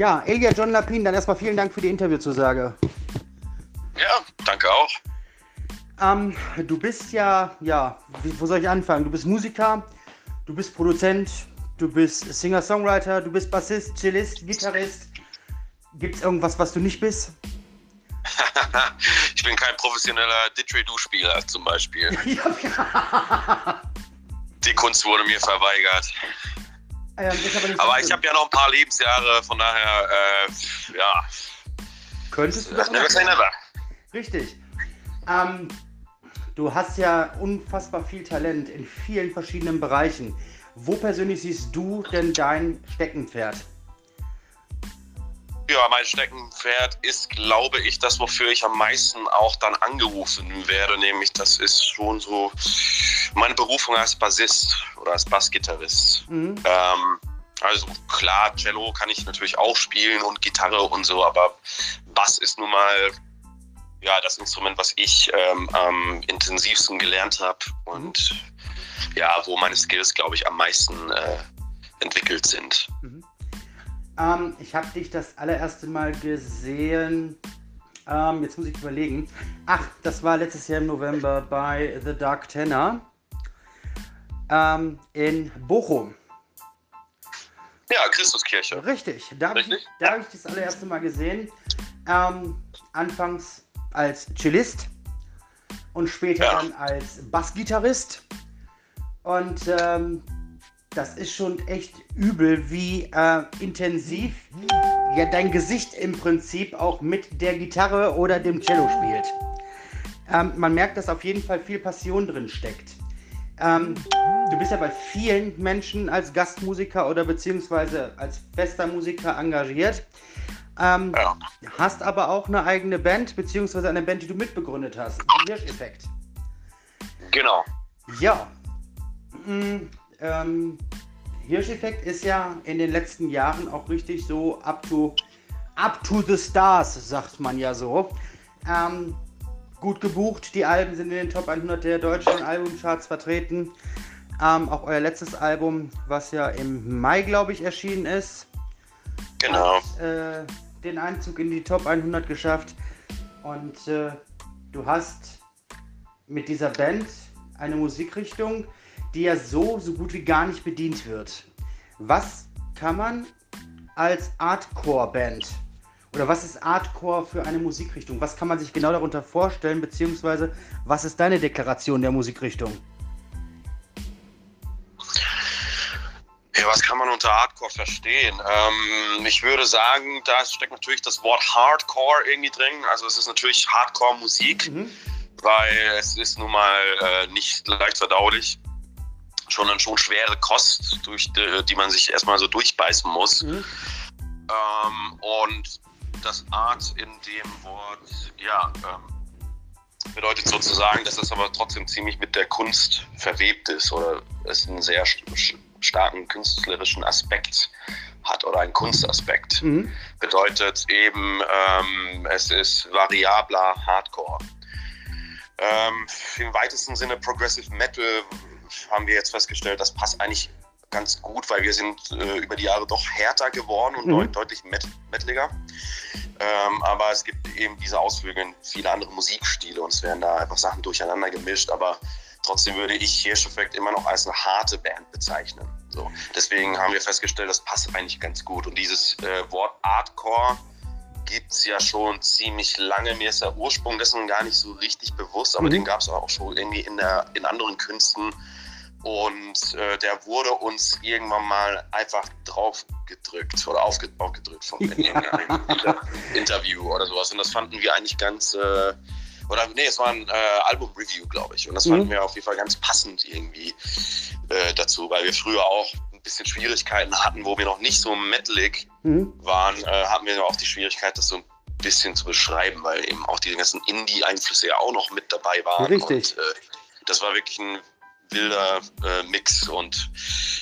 Ja, Elia John Lapin, dann erstmal vielen Dank für die Interviewzusage. Ja, danke auch. Ähm, du bist ja, ja, wo soll ich anfangen? Du bist Musiker, du bist Produzent, du bist Singer-Songwriter, du bist Bassist, Cellist, Gitarrist. Gibt es irgendwas, was du nicht bist? ich bin kein professioneller Didgeridoo-Spieler zum Beispiel. Die Kunst wurde mir verweigert. Aber, aber ich habe ja noch ein paar Lebensjahre, von daher, äh, ja. Könntest du das never say never. Richtig. Ähm, du hast ja unfassbar viel Talent in vielen verschiedenen Bereichen. Wo persönlich siehst du denn dein Steckenpferd? Ja, mein Steckenpferd ist, glaube ich, das, wofür ich am meisten auch dann angerufen werde, nämlich das ist schon so meine Berufung als Bassist oder als Bassgitarrist. Mhm. Ähm, also klar, Cello kann ich natürlich auch spielen und Gitarre und so, aber Bass ist nun mal ja das Instrument, was ich ähm, am intensivsten gelernt habe und ja, wo meine Skills, glaube ich, am meisten äh, entwickelt sind. Mhm. Ähm, ich habe dich das allererste Mal gesehen. Ähm, jetzt muss ich überlegen. Ach, das war letztes Jahr im November bei The Dark Tenor ähm, in Bochum. Ja, Christuskirche. Richtig, da habe ich, hab ich das allererste Mal gesehen. Ähm, anfangs als Cellist und später ja. dann als Bassgitarrist. Und ähm, das ist schon echt übel, wie äh, intensiv ja dein Gesicht im Prinzip auch mit der Gitarre oder dem Cello spielt. Ähm, man merkt, dass auf jeden Fall viel Passion drin steckt. Ähm, du bist ja bei vielen Menschen als Gastmusiker oder beziehungsweise als fester Musiker engagiert. Ähm, ja. Hast aber auch eine eigene Band, beziehungsweise eine Band, die du mitbegründet hast. Hirsch-Effekt. Genau. Ja. Ähm, Hirscheffekt ist ja in den letzten Jahren auch richtig so up to, up to the stars, sagt man ja so. Ähm, gut gebucht, die Alben sind in den Top 100 der deutschen Albumcharts vertreten. Ähm, auch euer letztes Album, was ja im Mai, glaube ich, erschienen ist, genau. hat äh, den Einzug in die Top 100 geschafft. Und äh, du hast mit dieser Band eine Musikrichtung, die ja so, so gut wie gar nicht bedient wird. Was kann man als Artcore-Band oder was ist Artcore für eine Musikrichtung? Was kann man sich genau darunter vorstellen, beziehungsweise was ist deine Deklaration der Musikrichtung? Ja, was kann man unter Hardcore verstehen? Ähm, ich würde sagen, da steckt natürlich das Wort Hardcore irgendwie drin. Also es ist natürlich Hardcore-Musik, mhm. weil es ist nun mal äh, nicht leicht verdaulich schon schon schwere Kost, durch die, die man sich erstmal so durchbeißen muss. Mhm. Ähm, und das Art in dem Wort, ja, ähm, bedeutet sozusagen, dass das aber trotzdem ziemlich mit der Kunst verwebt ist oder es einen sehr starken künstlerischen Aspekt hat oder einen Kunstaspekt. Mhm. Bedeutet eben, ähm, es ist variabler Hardcore. Ähm, Im weitesten Sinne Progressive Metal haben wir jetzt festgestellt, das passt eigentlich ganz gut, weil wir sind äh, über die Jahre doch härter geworden und mhm. deutlich met mettliger. Ähm, aber es gibt eben diese Auswüge in viele andere Musikstile und es werden da einfach Sachen durcheinander gemischt. Aber trotzdem würde ich Hirscheffekt immer noch als eine harte Band bezeichnen. So. Deswegen haben wir festgestellt, das passt eigentlich ganz gut. Und dieses äh, Wort Artcore gibt es ja schon ziemlich lange. Mir ist der Ursprung dessen gar nicht so richtig bewusst, aber mhm. den gab es auch schon irgendwie in, der, in anderen Künsten. Und äh, der wurde uns irgendwann mal einfach drauf gedrückt oder aufgedrückt von irgendeinem Interview oder sowas. Und das fanden wir eigentlich ganz, äh, oder nee, es war ein äh, Album-Review, glaube ich. Und das mhm. fanden wir auf jeden Fall ganz passend irgendwie äh, dazu, weil wir früher auch ein bisschen Schwierigkeiten hatten, wo wir noch nicht so metalig mhm. waren, äh, hatten wir auch die Schwierigkeit, das so ein bisschen zu beschreiben, weil eben auch die ganzen Indie-Einflüsse ja auch noch mit dabei waren. Richtig. Und, äh, das war wirklich ein wilder äh, Mix. Und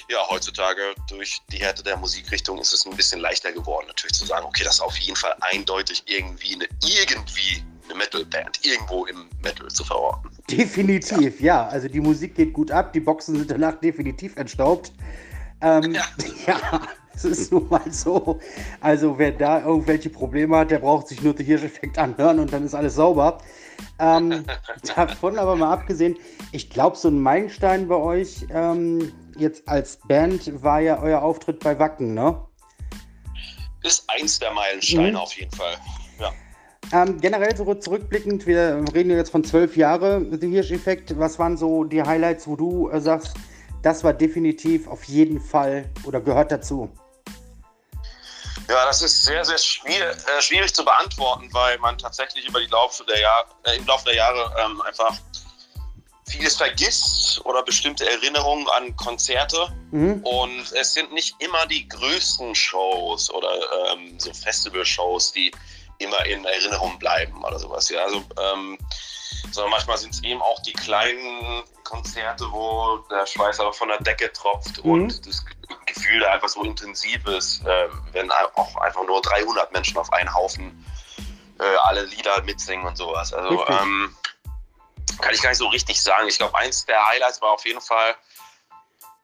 ja, heutzutage durch die Härte der Musikrichtung ist es ein bisschen leichter geworden, natürlich zu sagen, okay, das ist auf jeden Fall eindeutig irgendwie eine irgendwie eine Metal-Band irgendwo im Metal zu verorten. Definitiv, ja. ja. Also die Musik geht gut ab, die Boxen sind danach definitiv entstaubt. Ähm, ja. ja. Das ist nun mal so. Also wer da irgendwelche Probleme hat, der braucht sich nur den Hirscheffekt anhören und dann ist alles sauber. Ähm, davon aber mal abgesehen, ich glaube, so ein Meilenstein bei euch ähm, jetzt als Band war ja euer Auftritt bei Wacken, ne? Ist eins der Meilensteine mhm. auf jeden Fall. Ja. Ähm, generell so zurückblickend, wir reden jetzt von zwölf Jahren, The Hirsch-Effekt. Was waren so die Highlights, wo du äh, sagst, das war definitiv auf jeden Fall oder gehört dazu? Ja, das ist sehr, sehr schwierig, äh, schwierig zu beantworten, weil man tatsächlich über die Laufe der Jahr, äh, im Laufe der Jahre ähm, einfach vieles vergisst oder bestimmte Erinnerungen an Konzerte. Mhm. Und es sind nicht immer die größten Shows oder ähm, so Festival-Shows, die immer in Erinnerung bleiben oder sowas. Ja, also, ähm, sondern manchmal sind es eben auch die kleinen Konzerte, wo der Schweiß aber von der Decke tropft mhm. und das Gefühl da einfach so intensiv ist, äh, wenn auch einfach nur 300 Menschen auf einen Haufen äh, alle Lieder mitsingen und sowas. Also ähm, kann ich gar nicht so richtig sagen. Ich glaube, eins der Highlights war auf jeden Fall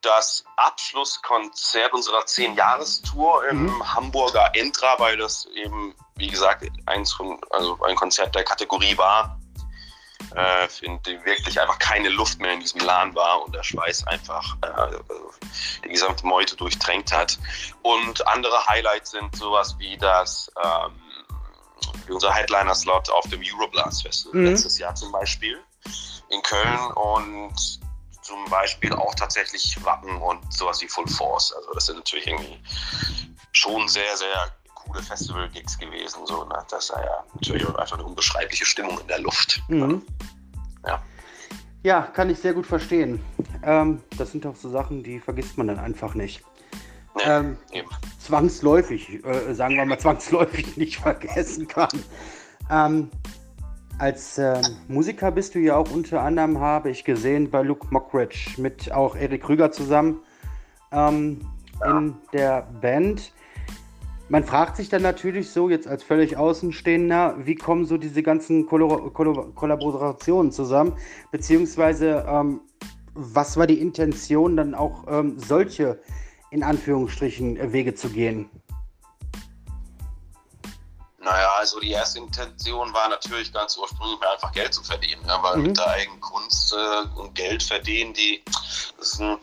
das Abschlusskonzert unserer 10-Jahres-Tour im mhm. Hamburger Entra, weil das eben, wie gesagt, eins von, also ein Konzert der Kategorie war, äh, in dem wirklich einfach keine Luft mehr in diesem Laden war und der Schweiß einfach äh, die gesamte Meute durchtränkt hat. Und andere Highlights sind sowas wie das ähm, unser Headliner-Slot auf dem Euroblast Festival mhm. letztes Jahr zum Beispiel in Köln und zum Beispiel auch tatsächlich Wacken und sowas wie Full Force. Also das sind natürlich irgendwie schon sehr, sehr coole Festival-Gigs gewesen. So, ne? Das ist ja natürlich auch einfach eine unbeschreibliche Stimmung in der Luft. Mhm. Ja. ja, kann ich sehr gut verstehen. Ähm, das sind auch so Sachen, die vergisst man dann einfach nicht. Nee, ähm, zwangsläufig, äh, sagen wir mal zwangsläufig nicht vergessen kann. Ähm, als äh, Musiker bist du ja auch unter anderem, habe ich gesehen, bei Luke Mockridge mit auch Erik Krüger zusammen ähm, ja. in der Band. Man fragt sich dann natürlich so, jetzt als völlig Außenstehender, wie kommen so diese ganzen Kollabor Kollaborationen zusammen? Beziehungsweise, ähm, was war die Intention, dann auch ähm, solche, in Anführungsstrichen, Wege zu gehen? Naja, also die erste Intention war natürlich ganz ursprünglich einfach Geld zu verdienen, ja, weil mhm. mit der eigenen Kunst äh, und Geld verdienen, die das ist ein,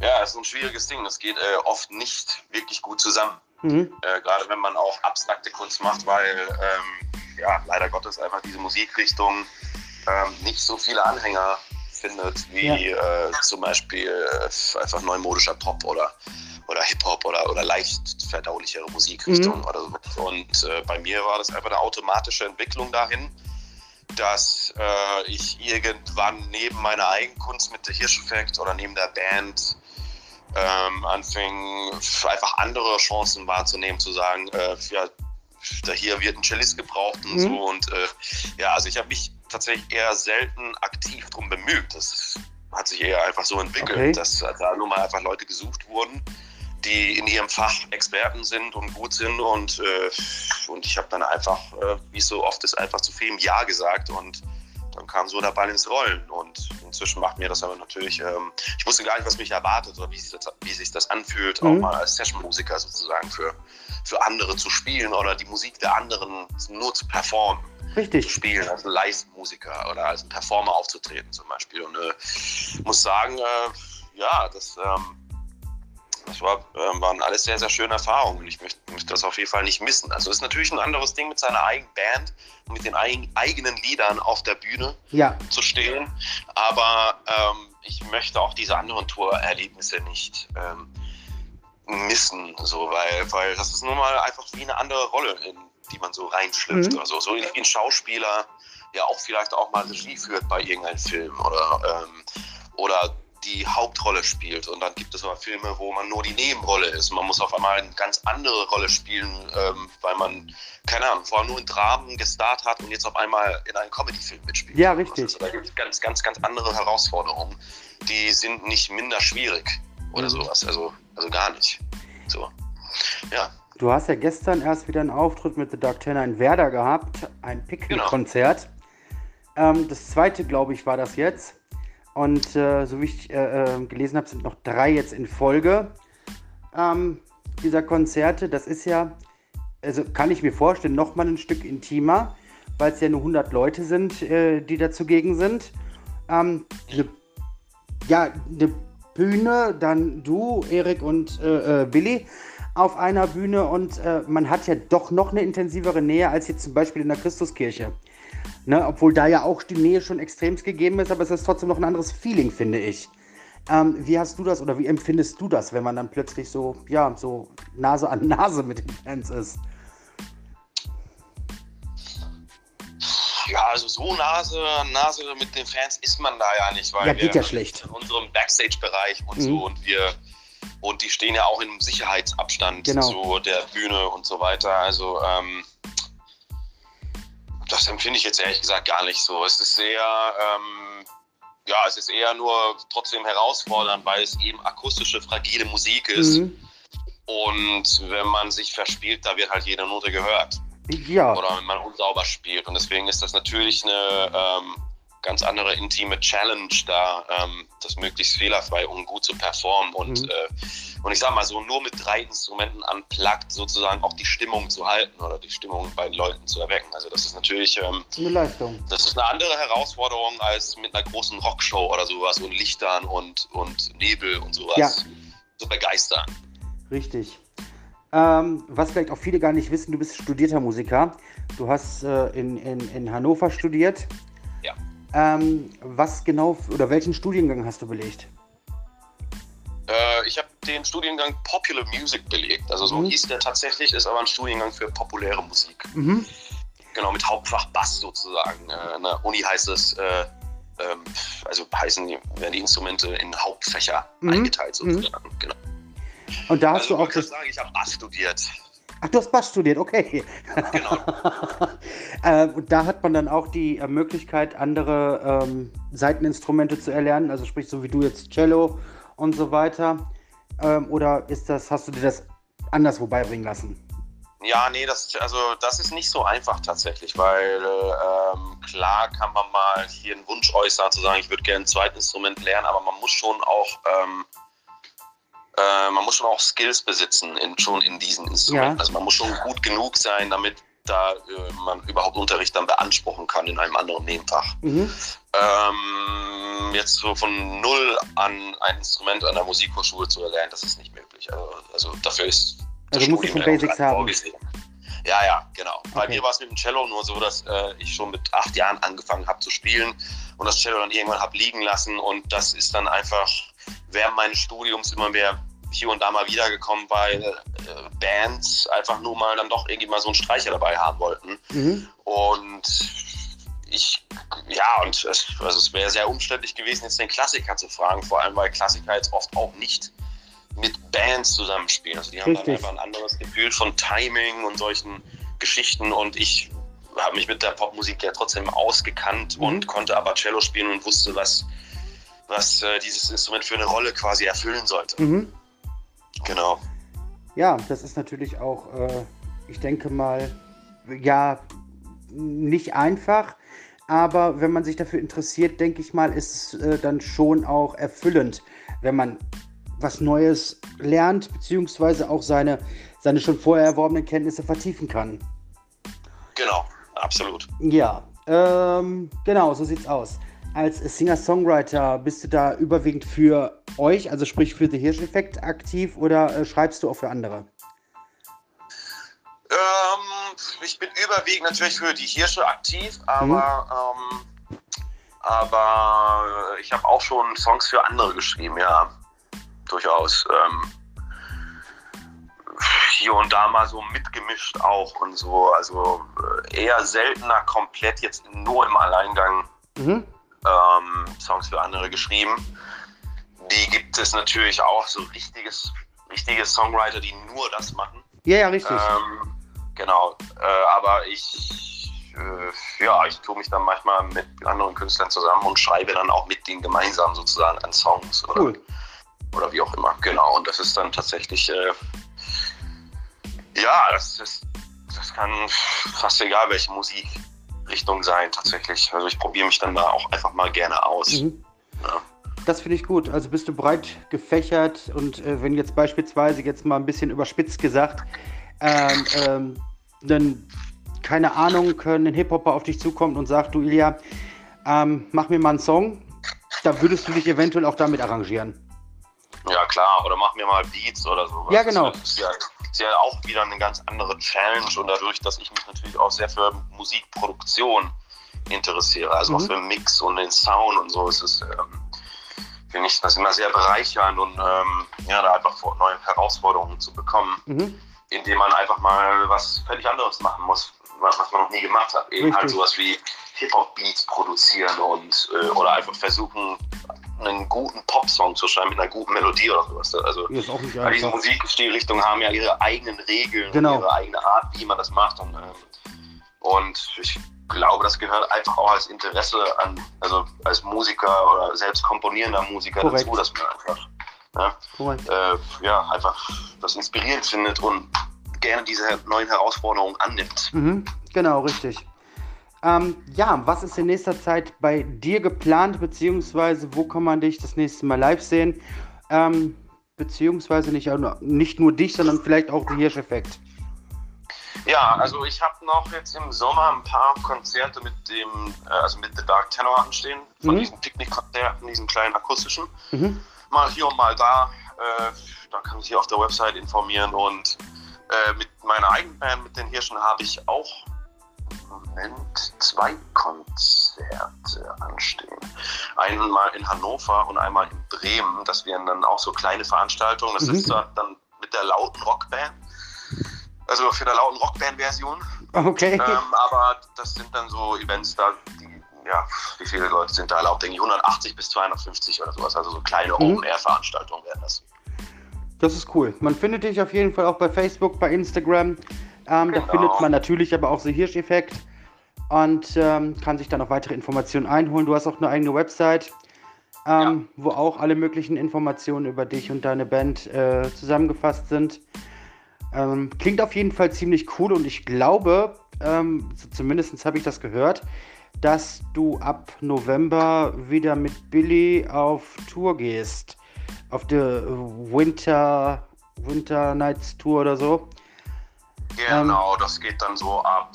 ja, ist ein schwieriges Ding. Das geht äh, oft nicht wirklich gut zusammen. Mhm. Äh, Gerade wenn man auch abstrakte Kunst macht, weil ähm, ja, leider Gottes einfach diese Musikrichtung ähm, nicht so viele Anhänger findet, wie ja. Äh, zum Beispiel äh, einfach neumodischer Pop oder oder Hip-Hop oder, oder leicht verdaulichere Musikrichtung mhm. oder so. Und äh, bei mir war das einfach eine automatische Entwicklung dahin, dass äh, ich irgendwann neben meiner Eigenkunst mit der Hirscheffekt oder neben der Band ähm, anfing, einfach andere Chancen wahrzunehmen, zu sagen, äh, ja, da hier wird ein Cellist gebraucht und mhm. so. Und äh, ja, also ich habe mich tatsächlich eher selten aktiv darum bemüht. Das hat sich eher einfach so entwickelt, okay. dass da nun mal einfach Leute gesucht wurden, die in ihrem Fach Experten sind und gut sind. Und, äh, und ich habe dann einfach, äh, wie es so oft ist, einfach zu vielem Ja gesagt und kam so der Ball ins Rollen. Und inzwischen macht mir das aber natürlich, ähm, ich wusste gar nicht, was mich erwartet oder wie sich das, wie sich das anfühlt, mhm. auch mal als Session-Musiker sozusagen für, für andere zu spielen oder die Musik der anderen nur zu performen. Richtig. Zu spielen, als Live-Musiker oder als Performer aufzutreten zum Beispiel. Und äh, muss sagen, äh, ja, das. Ähm, das war, äh, waren alles sehr, sehr schöne Erfahrungen und ich möchte, möchte das auf jeden Fall nicht missen. Also es ist natürlich ein anderes Ding mit seiner eigenen Band und mit den eigen, eigenen Liedern auf der Bühne ja. zu stehen. Aber ähm, ich möchte auch diese anderen Tourerlebnisse nicht ähm, missen, so, weil, weil das ist nun mal einfach wie eine andere Rolle, in die man so reinschlüpft. Mhm. Also so wie ein Schauspieler, der auch vielleicht auch mal Regie führt bei irgendeinem Film oder, ähm, oder die Hauptrolle spielt. Und dann gibt es aber Filme, wo man nur die Nebenrolle ist. Man muss auf einmal eine ganz andere Rolle spielen, ähm, weil man, keine Ahnung, vorher nur in Dramen gestartet hat und jetzt auf einmal in einem Comedy-Film mitspielt. Ja, richtig. Also, da gibt es ganz, ganz, ganz andere Herausforderungen. Die sind nicht minder schwierig oder mhm. sowas. Also, also gar nicht. So. Ja. Du hast ja gestern erst wieder einen Auftritt mit The Dark Tenor in Werder gehabt, ein Picknick-Konzert. Genau. Ähm, das zweite, glaube ich, war das jetzt. Und äh, so wie ich äh, äh gelesen habe, sind noch drei jetzt in Folge. Ähm, dieser Konzerte, das ist ja, also kann ich mir vorstellen, nochmal ein Stück intimer, weil es ja nur 100 Leute sind, äh, die da zugegen sind. Ähm, eine, ja, eine Bühne, dann du, Erik und äh, äh, Billy auf einer Bühne und äh, man hat ja doch noch eine intensivere Nähe als jetzt zum Beispiel in der Christuskirche. Ne, obwohl da ja auch die Nähe schon extremst gegeben ist, aber es ist trotzdem noch ein anderes Feeling, finde ich. Ähm, wie hast du das oder wie empfindest du das, wenn man dann plötzlich so, ja, so Nase an Nase mit den Fans ist? Ja, also so Nase an Nase mit den Fans ist man da ja nicht, weil ja, geht wir ja schlecht. in unserem Backstage-Bereich und Mhm. so und wir und die stehen ja auch im Sicherheitsabstand Genau. zu der Bühne und so weiter. Also ähm, das empfinde ich jetzt ehrlich gesagt gar nicht so. Es ist sehr, ähm, ja, es ist eher nur trotzdem herausfordernd, weil es eben akustische, fragile Musik ist. Mhm. Und wenn man sich verspielt, da wird halt jede Note gehört. Ja, Oder wenn man unsauber spielt. Und deswegen ist das natürlich eine ähm, ganz andere intime Challenge, da ähm, das möglichst fehlerfrei und gut zu performen. Und, Mhm. äh, und ich sag mal so, nur mit drei Instrumenten unplugged sozusagen auch die Stimmung zu halten oder die Stimmung bei den Leuten zu erwecken. Also das ist natürlich, ähm, eine Leistung. das ist eine andere Herausforderung als mit einer großen Rockshow oder sowas und Lichtern und, und Nebel und sowas Ja. zu begeistern. Richtig. Ähm, was vielleicht auch viele gar nicht wissen, du bist studierter Musiker. Du hast äh, in, in, in Hannover studiert. Ja. Ähm, was genau oder welchen Studiengang hast du belegt? Äh, ich habe den Studiengang Popular Music belegt. Also so Mhm. hieß der tatsächlich, ist aber ein Studiengang für populäre Musik. Mhm. Genau, mit Hauptfach Bass sozusagen. Äh, an der Uni heißt es, äh, ähm, also heißen die, werden die Instrumente in Hauptfächer Mhm. eingeteilt sozusagen. Genau. Und da hast Also du auch kann das. sagen, ich habe Bass studiert. Ach, du hast Bass studiert, okay. Genau. äh, und da hat man dann auch die äh, Möglichkeit, andere ähm, Seiteninstrumente zu erlernen, also sprich so wie du jetzt Cello und so weiter. Ähm, oder ist das, hast du dir das anderswo beibringen lassen? Ja, nee, das, also das ist nicht so einfach tatsächlich, weil ähm, klar kann man mal hier einen Wunsch äußern, zu sagen, ich würde gerne ein zweites Instrument lernen, aber man muss schon auch, ähm, äh, man muss schon auch Skills besitzen, in, schon in diesen Instrumenten. Ja. Also man muss schon gut genug sein, damit da äh, man überhaupt Unterricht dann beanspruchen kann in einem anderen Nebenfach. Mhm. Ähm, jetzt so von null an ein Instrument an der Musikhochschule zu erlernen, das ist nicht möglich. Also, also dafür ist das Also musst du schon Studium Basics haben. vorgesehen. Ja, ja, genau. Bei Okay. mir war es mit dem Cello nur so, dass äh, ich schon mit acht Jahren angefangen habe zu spielen und das Cello dann irgendwann habe liegen lassen und das ist dann einfach während meines Studiums immer mehr hier und da mal wiedergekommen, weil äh, Bands einfach nur mal dann doch irgendwie mal so einen Streicher dabei haben wollten. Mhm. Und ich, ja, und es, also es wäre sehr umständlich gewesen, jetzt den Klassiker zu fragen, vor allem weil Klassiker jetzt oft auch nicht mit Bands zusammenspielen. Also die haben dann einfach ein anderes Gefühl von Timing und solchen Geschichten und ich habe mich mit der Popmusik ja trotzdem ausgekannt Mhm. und konnte aber Cello spielen und wusste, was, was äh, dieses Instrument für eine Rolle quasi erfüllen sollte. Mhm. Genau. Ja, das ist natürlich auch, äh, ich denke mal, ja, nicht einfach, aber wenn man sich dafür interessiert, denke ich mal, ist es äh, dann schon auch erfüllend, wenn man was Neues lernt, beziehungsweise auch seine, seine schon vorher erworbenen Kenntnisse vertiefen kann. Genau, absolut. Ja, ähm, genau, so sieht's aus. Als Singer-Songwriter bist du da überwiegend für euch, also sprich für The Hirsch-Effekt aktiv oder äh, schreibst du auch für andere? Ähm, ich bin überwiegend natürlich für die Hirsche aktiv, aber, ähm, aber ich habe auch schon Songs für andere geschrieben, ja. Durchaus. Ähm, hier und da mal so mitgemischt auch und so. Also äh, eher seltener komplett jetzt nur im Alleingang Mhm. Ähm, Songs für andere geschrieben. Die gibt es natürlich auch, so richtiges, richtige Songwriter, die nur das machen. Ja, ja, richtig. Ähm, genau, äh, aber ich, äh, ja, ich tue mich dann manchmal mit anderen Künstlern zusammen und schreibe dann auch mit denen gemeinsam sozusagen an Songs oder, cool. oder wie auch immer. Genau, und das ist dann tatsächlich, äh, ja, das ist, das kann fast egal welche Musikrichtung sein tatsächlich. Also ich probiere mich dann da auch einfach mal gerne aus. Mhm. Ja. das finde ich gut. Also bist du breit gefächert und äh, wenn jetzt beispielsweise, jetzt mal ein bisschen überspitzt gesagt, ähm, ähm, dann, keine Ahnung, ein Hip-Hopper auf dich zukommt und sagt, du Ilja, ähm, mach mir mal einen Song, da würdest du dich eventuell auch damit arrangieren. Klar, oder mach mir mal Beats oder so. Ja, genau. Das ist ja, ist ja auch wieder eine ganz andere Challenge und dadurch, dass ich mich natürlich auch sehr für Musikproduktion interessiere, also mhm. auch für Mix und den Sound und so, ist es, ähm, finde ich das immer sehr bereichernd und ähm, ja, da einfach neue Herausforderungen zu bekommen, mhm. indem man einfach mal was völlig anderes machen muss, was, was man noch nie gemacht hat. Eben halt Richtig. halt sowas wie Hip-Hop-Beats produzieren und äh, oder einfach versuchen, einen guten Popsong zu schreiben mit einer guten Melodie oder sowas. Also ist auch nicht diese Musikstilrichtungen haben ja ihre eigenen Regeln, genau. ihre eigene Art, wie man das macht. Und, ähm, und ich glaube, das gehört einfach auch als Interesse an, also als Musiker oder selbst komponierender Musiker Korrekt. dazu, dass man einfach ja, äh, ja, einfach das inspirierend findet und gerne diese neuen Herausforderungen annimmt. Mhm, genau, richtig. Ähm, ja, was ist in nächster Zeit bei dir geplant, beziehungsweise wo kann man dich das nächste Mal live sehen? Ähm, beziehungsweise nicht, nicht nur dich, sondern vielleicht auch den Hirscheffekt. Ja, also ich habe noch jetzt im Sommer ein paar Konzerte mit dem, äh, also mit The Dark Tenor anstehen, von mhm. diesen Picknickkonzerten, diesen kleinen akustischen. Mhm. Mal hier und mal da. Äh, da kann man sich auf der Website informieren und äh, mit meiner eigenen Band, mit den Hirschen, habe ich auch Moment zwei Konzerte anstehen. Einmal in Hannover und einmal in Bremen. Das wären dann auch so kleine Veranstaltungen. Das mhm. ist dann mit der lauten Rockband. Also für eine lauten Rockband-Version. Okay. Ähm, aber das sind dann so Events, da die, ja, wie viele Leute sind da erlaubt? Denke ich 180 bis 250 oder sowas. Also so kleine mhm. Open-Air-Veranstaltungen werden das. Das ist cool. Man findet dich auf jeden Fall auch bei Facebook, bei Instagram. Ähm, genau. Da findet man natürlich aber auch The Hirsch-Effekt und ähm, kann sich dann noch weitere Informationen einholen. Du hast auch eine eigene Website, ähm, ja. wo auch alle möglichen Informationen über dich und deine Band äh, zusammengefasst sind. Ähm, klingt auf jeden Fall ziemlich cool und ich glaube, ähm, zumindest habe ich das gehört, dass du ab November wieder mit Billy auf Tour gehst. Auf der Winter, Winter Nights Tour oder so. Genau, das geht dann so ab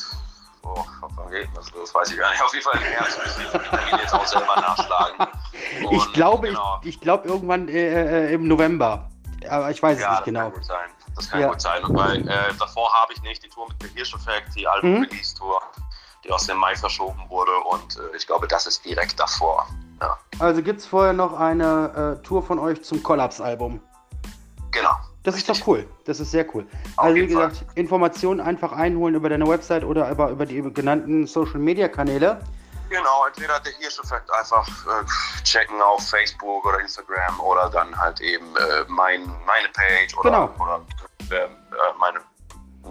Oh, wann geht das? Das weiß ich gar nicht. Auf jeden Fall im Herbst müsste ich jetzt auch selber nachschlagen. Und, ich glaube, genau. ich, ich glaube irgendwann äh, äh, im November. Aber ich weiß ja, es nicht genau. Kann gut sein. Das kann ja. gut sein. Und weil äh, davor habe ich nicht die Tour mit der Hirscheffekt, die Album-Release-Tour, mhm. die aus dem Mai verschoben wurde. Und äh, ich glaube, das ist direkt davor. Ja. Also gibt es vorher noch eine äh, Tour von euch zum Collapse-Album? Genau. Das ist doch cool. Das ist sehr cool. Also wie gesagt, Fall. Informationen einfach einholen über deine Website oder über, über die genannten Social Media Kanäle. Genau, entweder der Hirscheffekt einfach äh, checken auf Facebook oder Instagram oder dann halt eben äh, mein, meine Page oder, genau. oder äh, meine,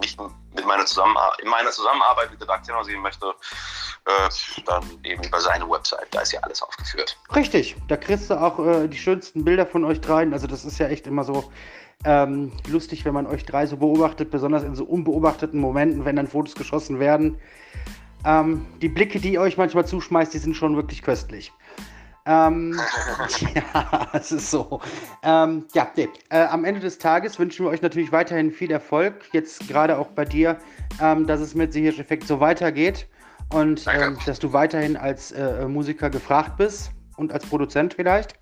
nicht mit meiner Zusammenarbeit, in meiner Zusammenarbeit mit der Redaktion sehen möchte, äh, dann eben über seine Website. Da ist ja alles aufgeführt. Richtig, da kriegst du auch äh, die schönsten Bilder von euch dreien. Also das ist ja echt immer so ähm, lustig, wenn man euch drei so beobachtet, besonders in so unbeobachteten Momenten, wenn dann Fotos geschossen werden. Ähm, die Blicke, die ihr euch manchmal zuschmeißt, die sind schon wirklich köstlich. Ähm, ja, es ist so. Ähm, ja, nee. Äh, am Ende des Tages wünschen wir euch natürlich weiterhin viel Erfolg. Jetzt gerade auch bei dir, ähm, dass es mit Sicherheitseffekt so weitergeht und ähm, dass du weiterhin als äh, Musiker gefragt bist und als Produzent vielleicht.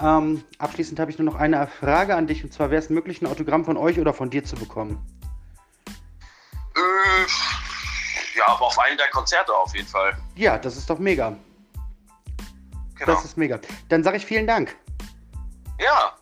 Ähm, abschließend habe ich nur noch eine Frage an dich und zwar: Wäre es möglich, ein Autogramm von euch oder von dir zu bekommen? Äh, ja, aber auf einem der Konzerte auf jeden Fall. Ja, das ist doch mega. Genau. Das ist mega. Dann sage ich vielen Dank. Ja,